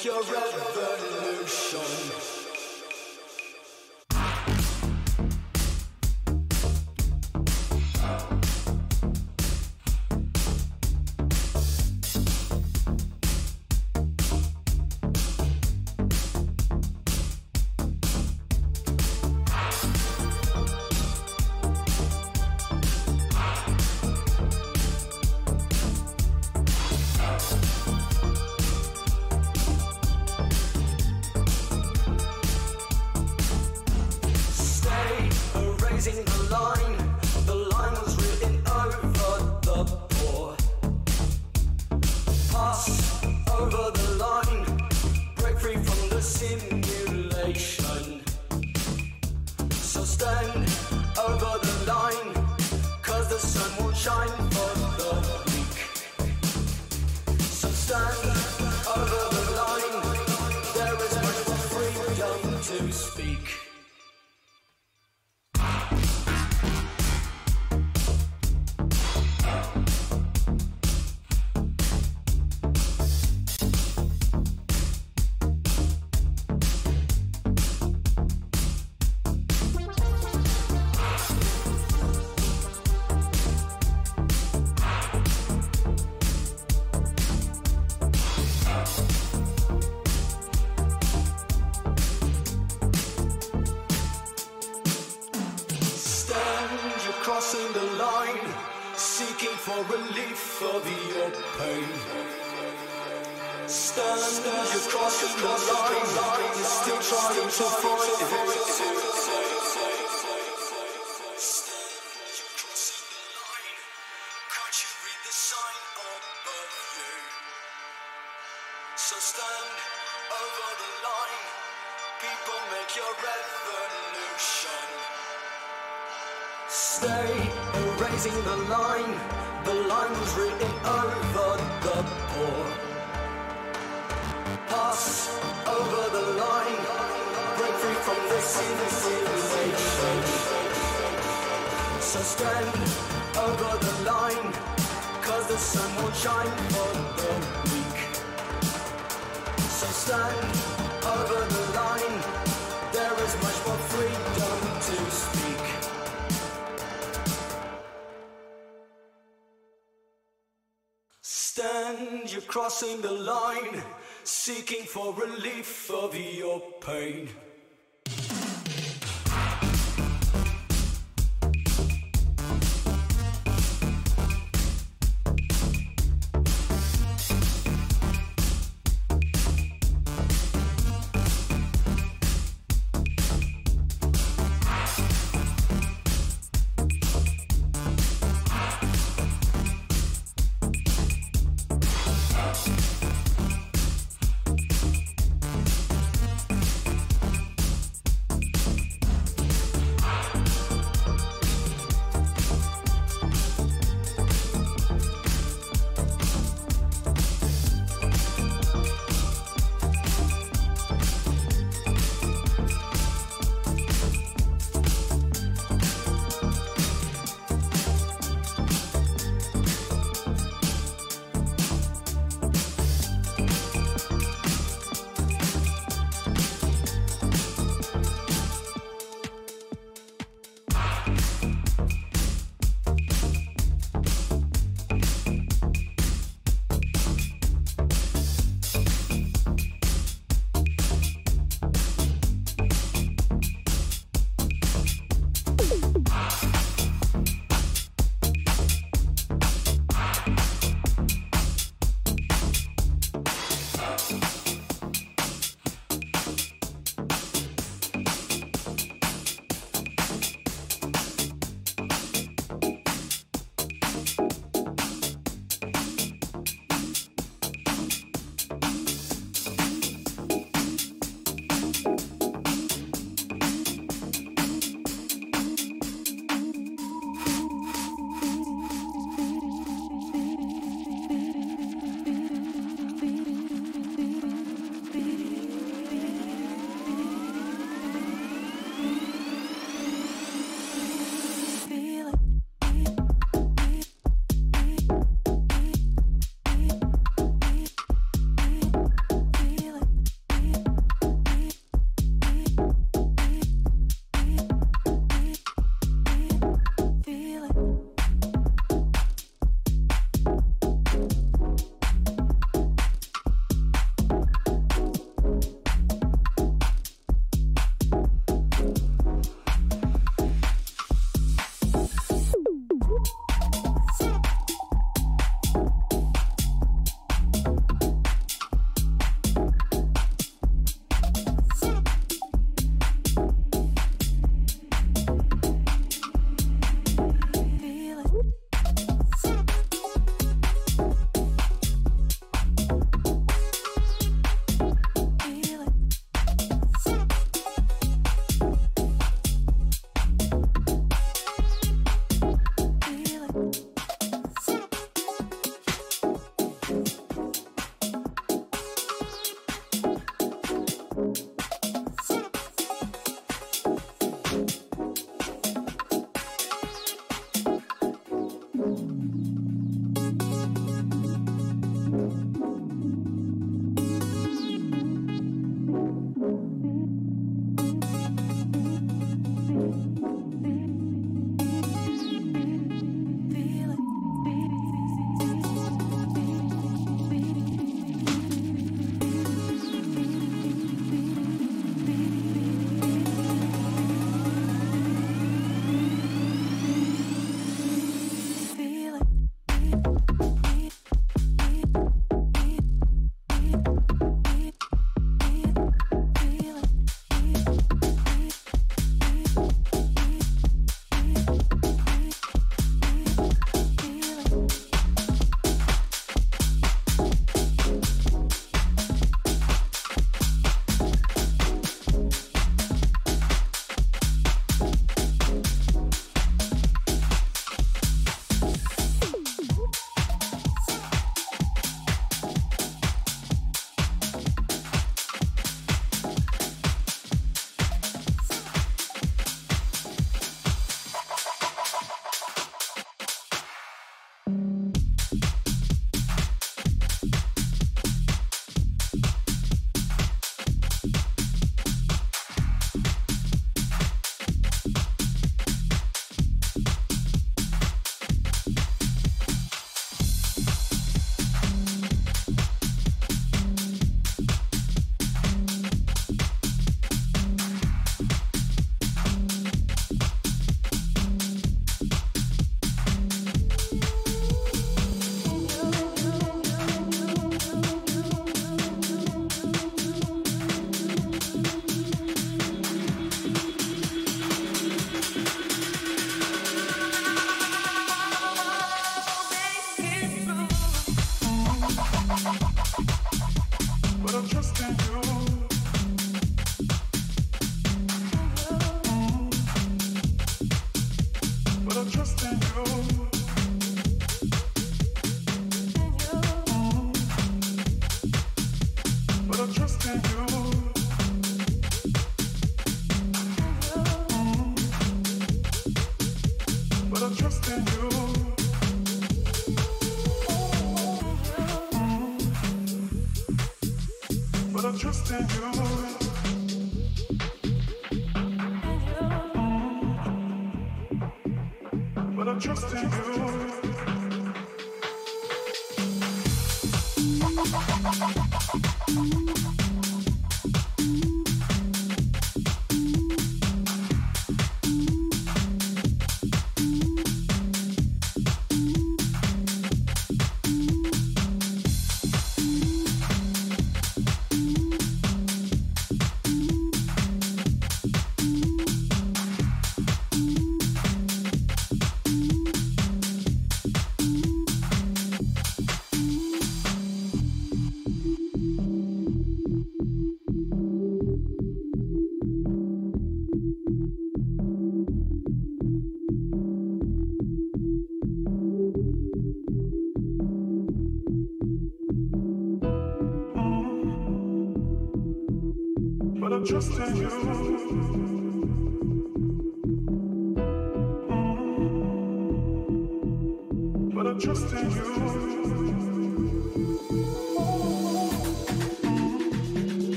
like you're ready. crossing the line, seeking for relief of your pain.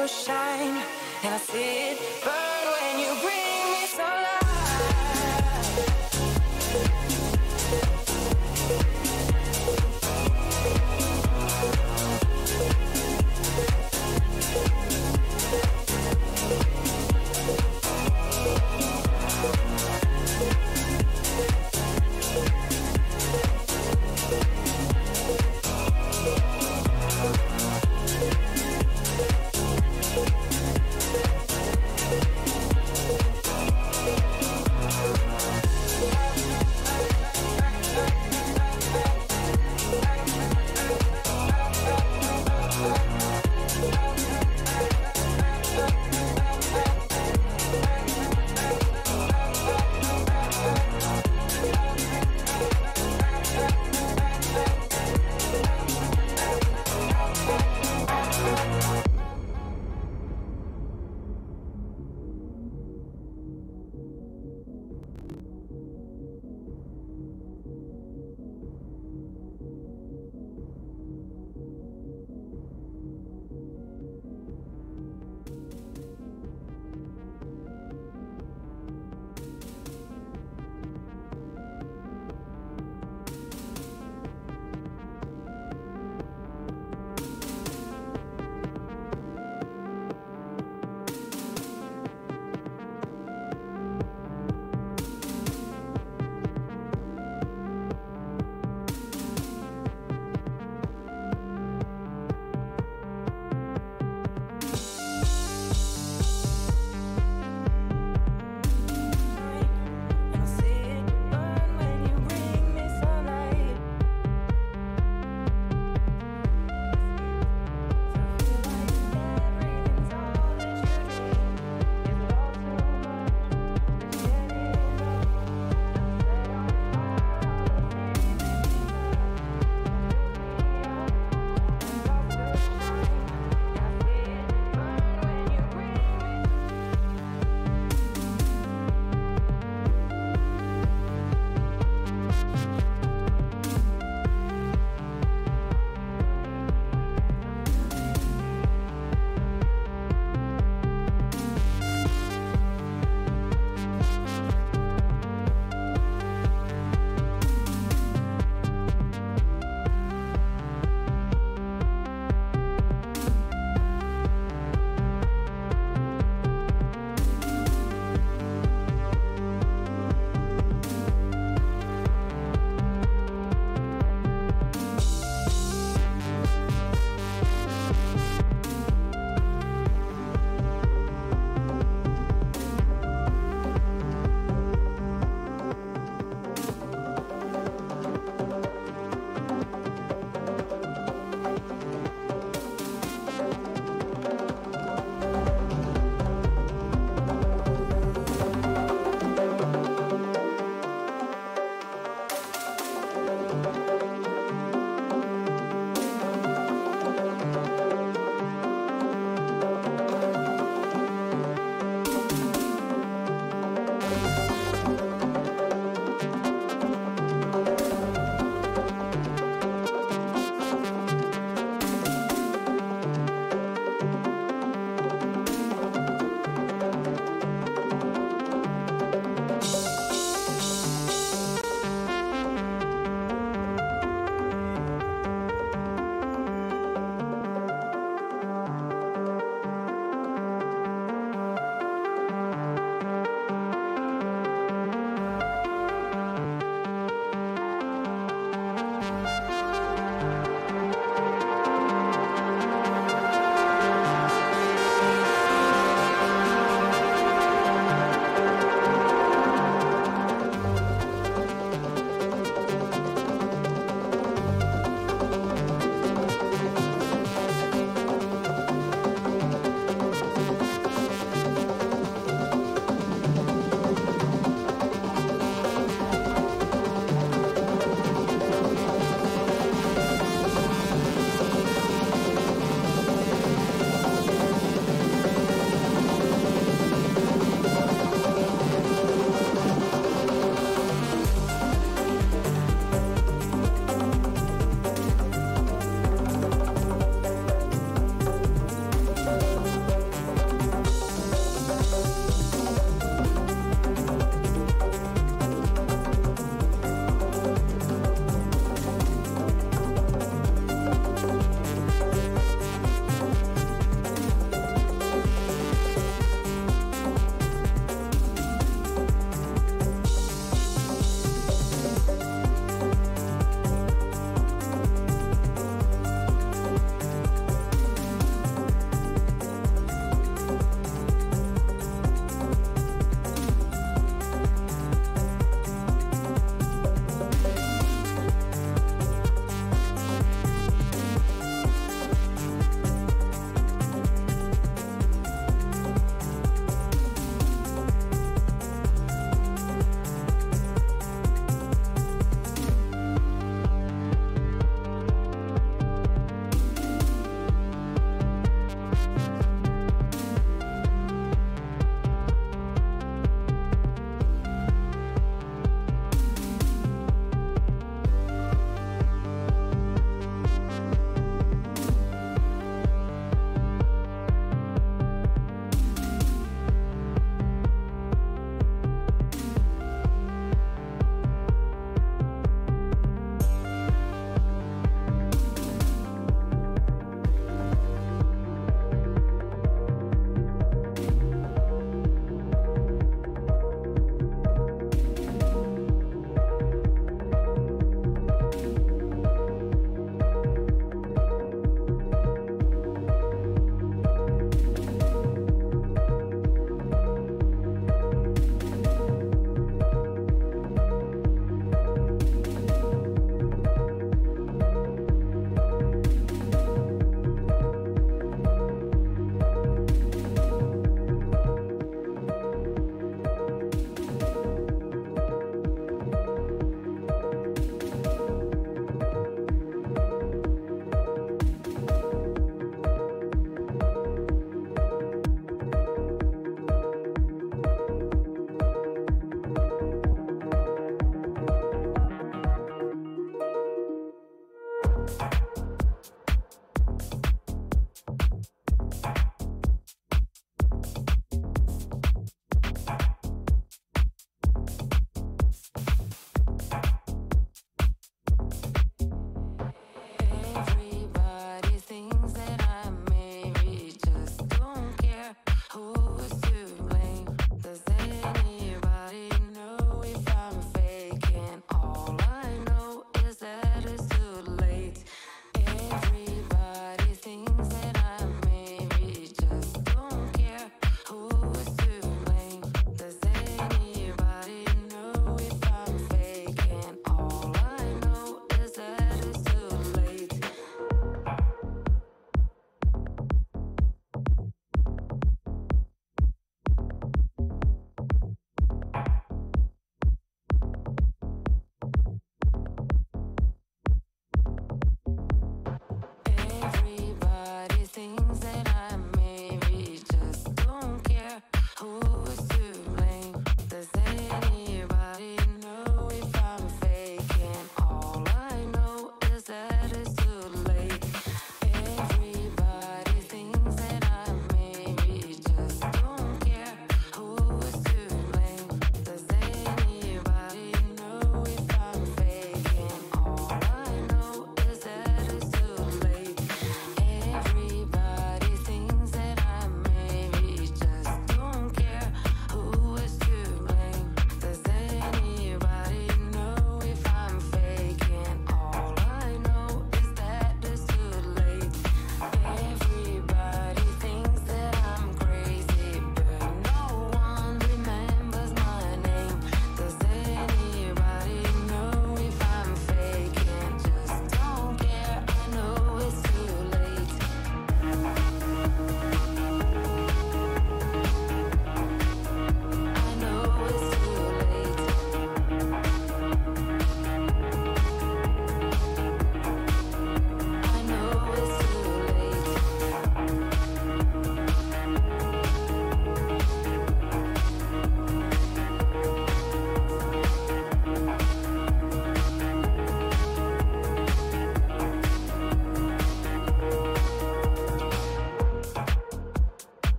To shine,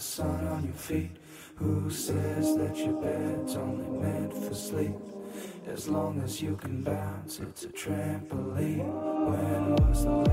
the sun on your feet. Who says that your bed's only meant for sleep? As long as you can bounce, it's a trampoline. When was the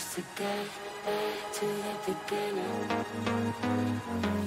used to get back to the beginning.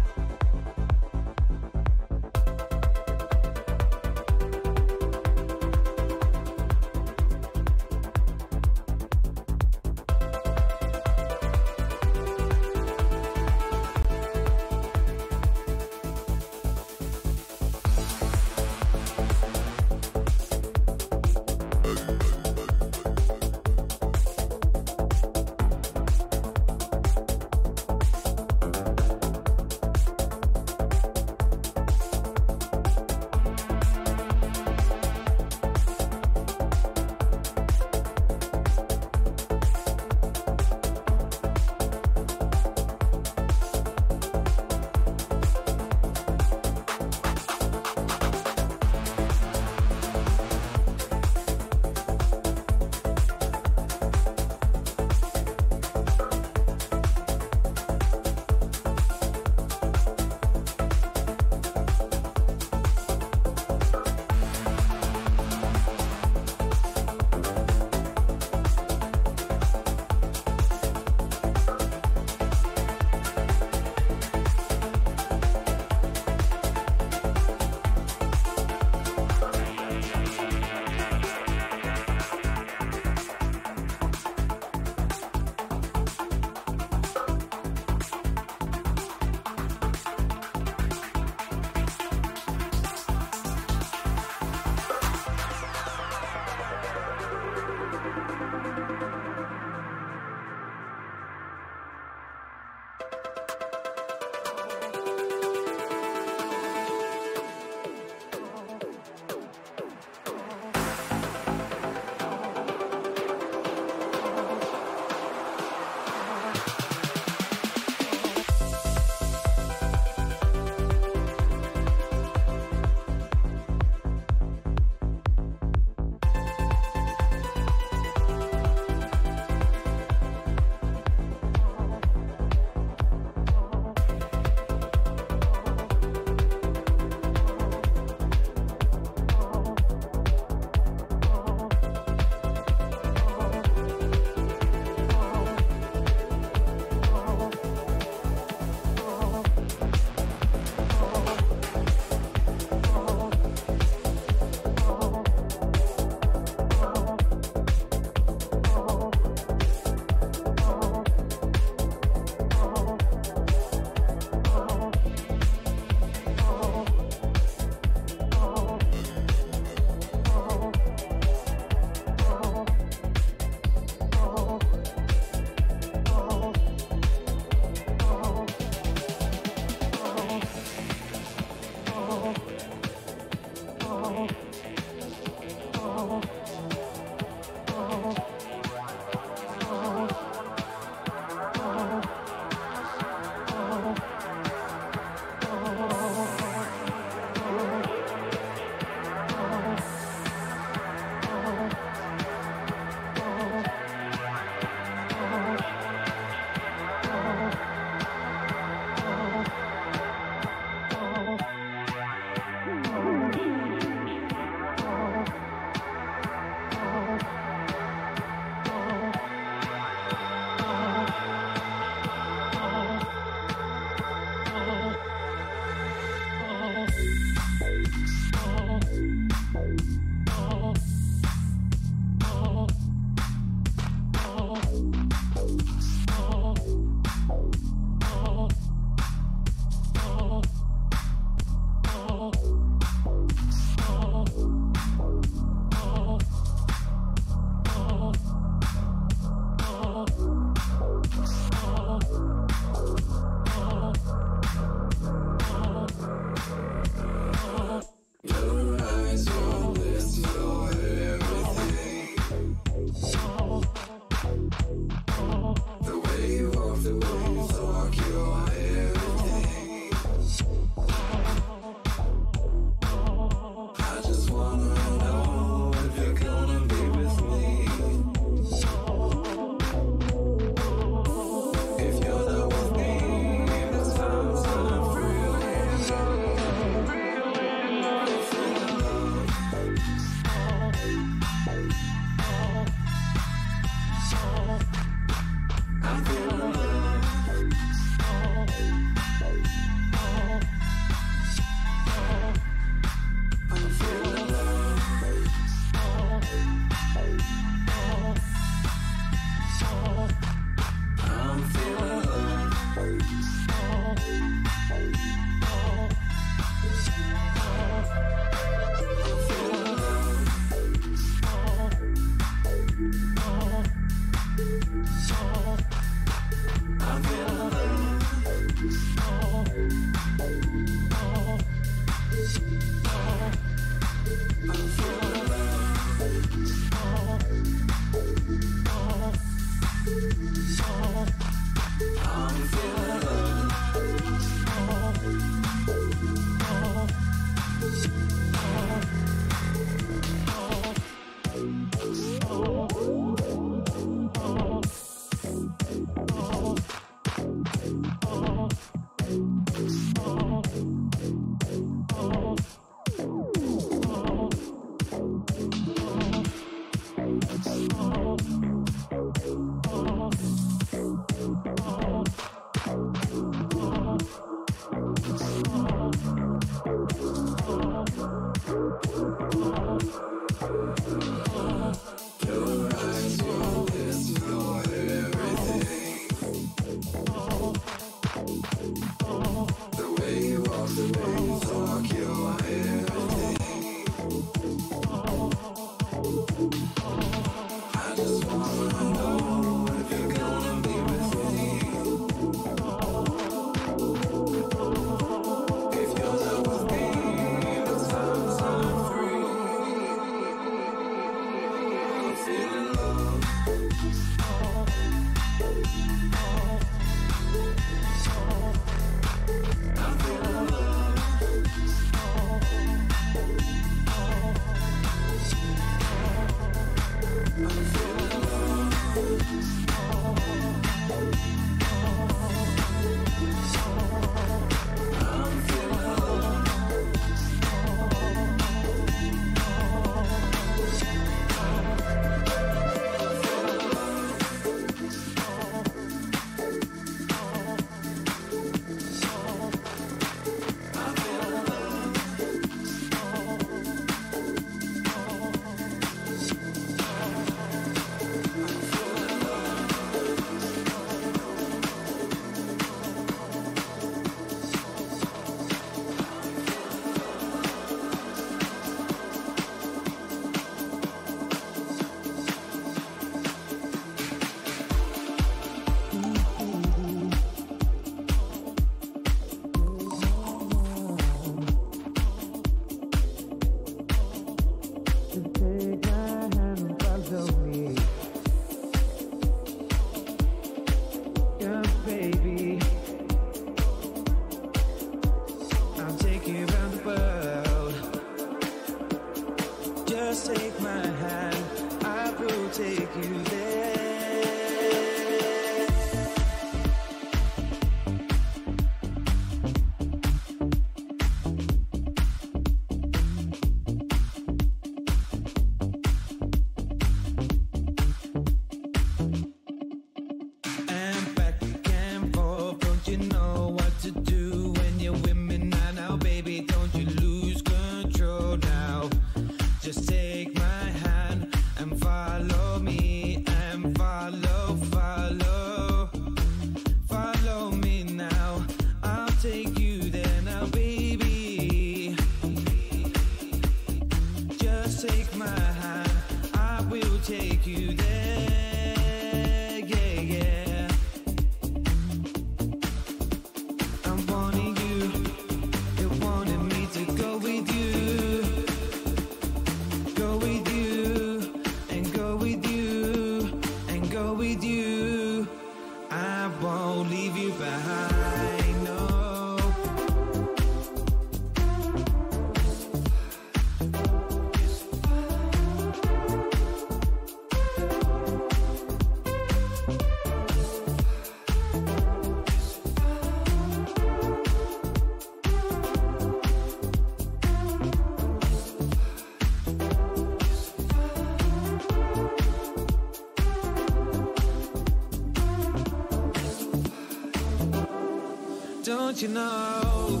don't you know?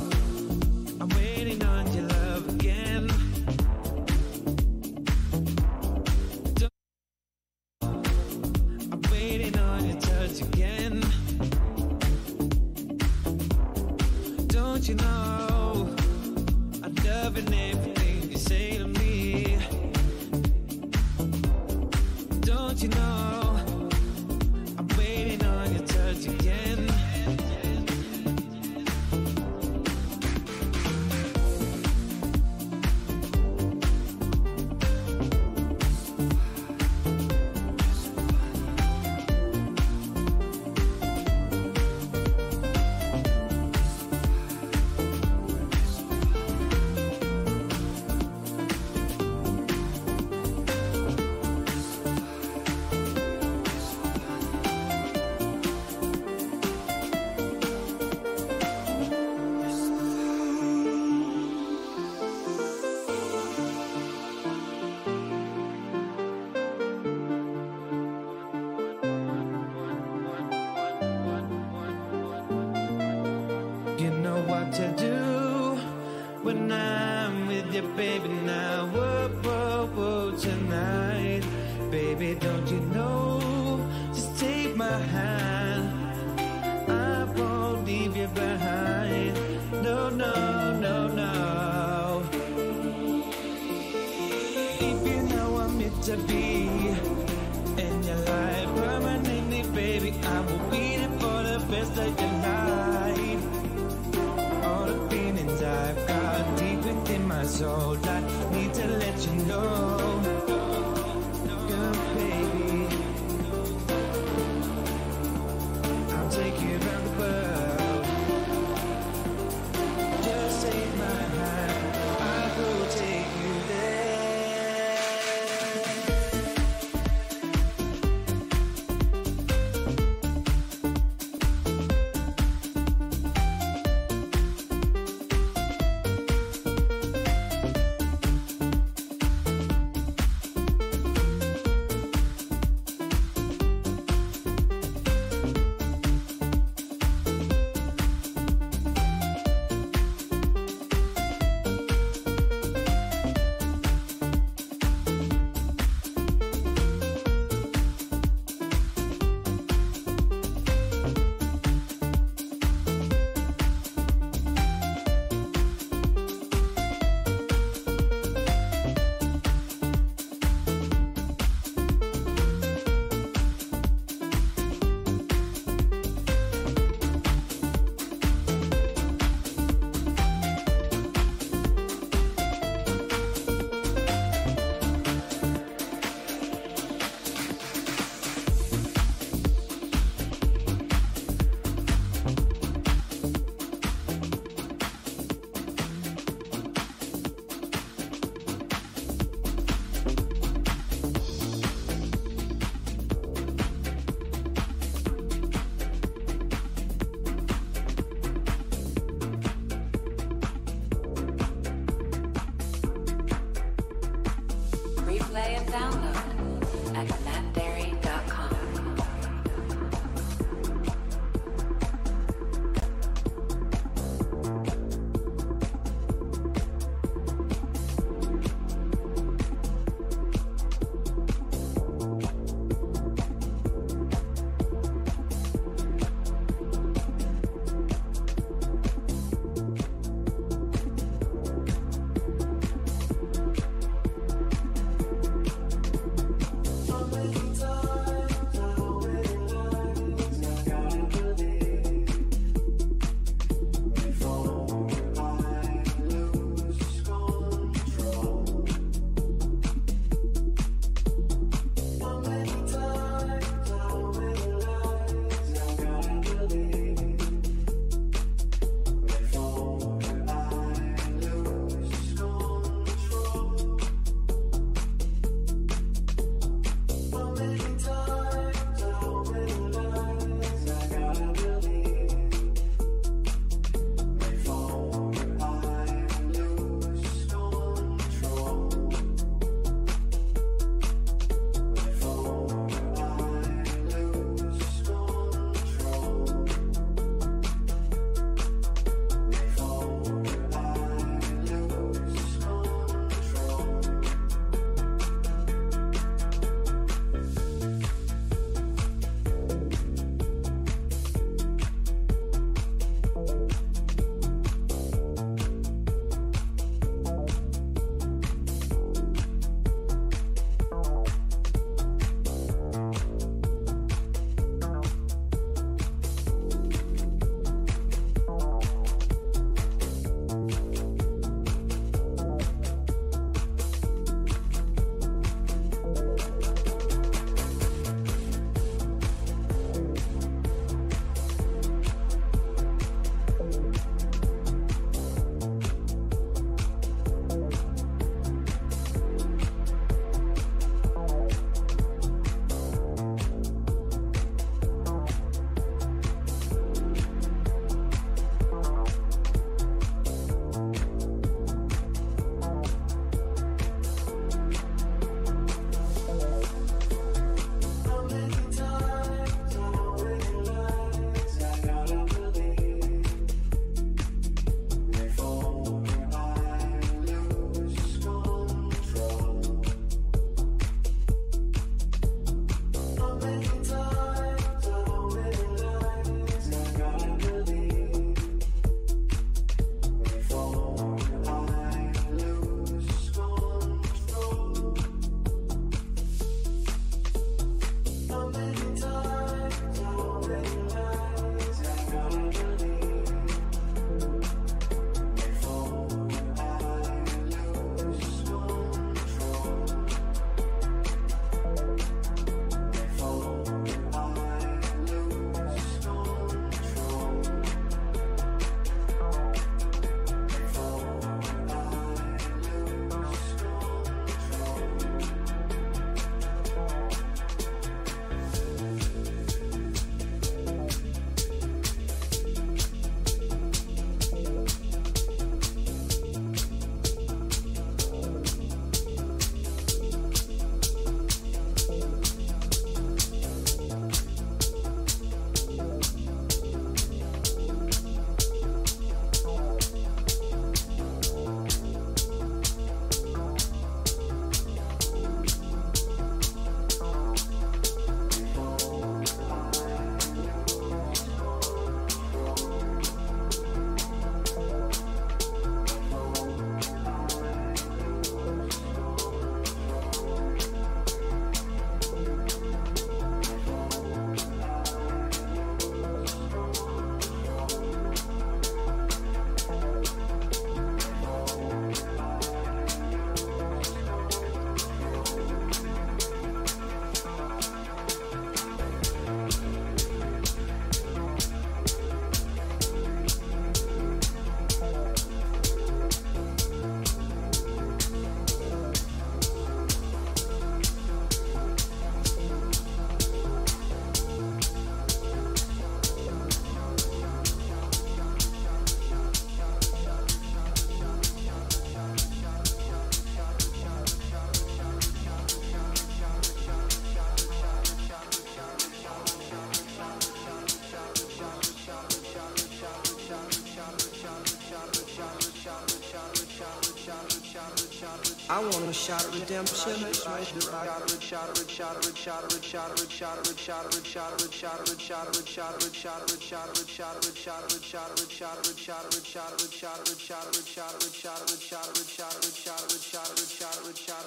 shot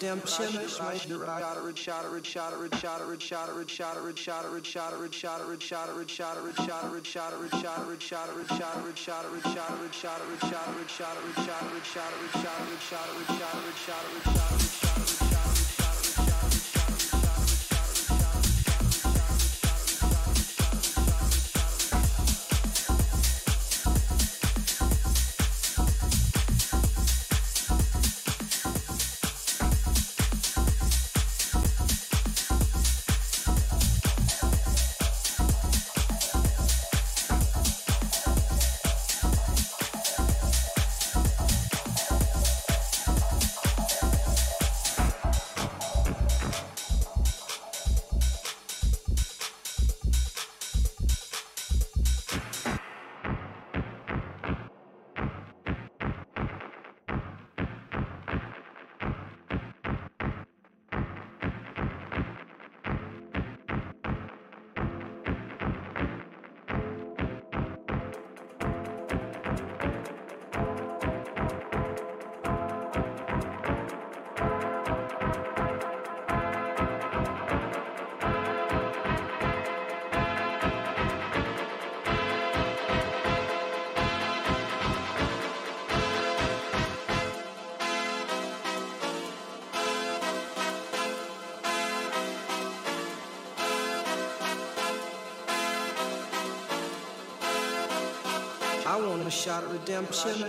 redemption. a shot at redemption.